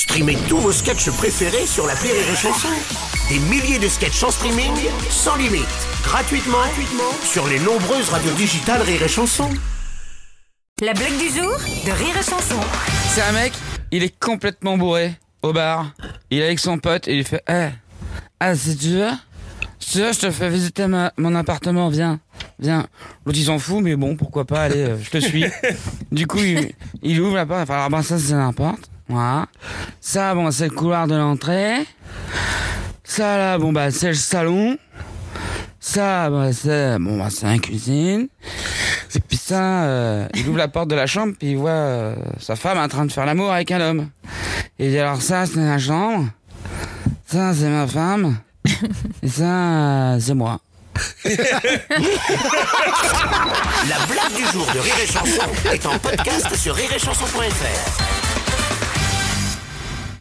Streamez tous vos sketchs préférés sur la Rire et Chanson. Des milliers de sketchs en streaming, sans limite, gratuitement, gratuitement sur les nombreuses radios digitales Rire et Chanson. La blague du jour de Rire et Chanson. C'est un mec, il est complètement bourré au bar. Il est avec son pote et il fait Eh, ah, si tu veux, si tu veux, je te fais visiter ma- mon appartement, viens, viens. L'autre il s'en fout, mais bon, pourquoi pas, allez, euh, je te suis. du coup, il, il ouvre la porte, enfin, alors, ben, ça c'est la porte, voilà. Ça, bon, c'est le couloir de l'entrée. Ça, là, bon, bah, c'est le salon. Ça, bah, c'est bon, bah, c'est la cuisine. Et puis ça, euh, il ouvre la porte de la chambre, puis il voit euh, sa femme en train de faire l'amour avec un homme. Et il dit alors ça, c'est la chambre. Ça, c'est ma femme. Et ça, euh, c'est moi. La blague du jour de Rire et Chanson est en podcast sur rireetchanson.fr.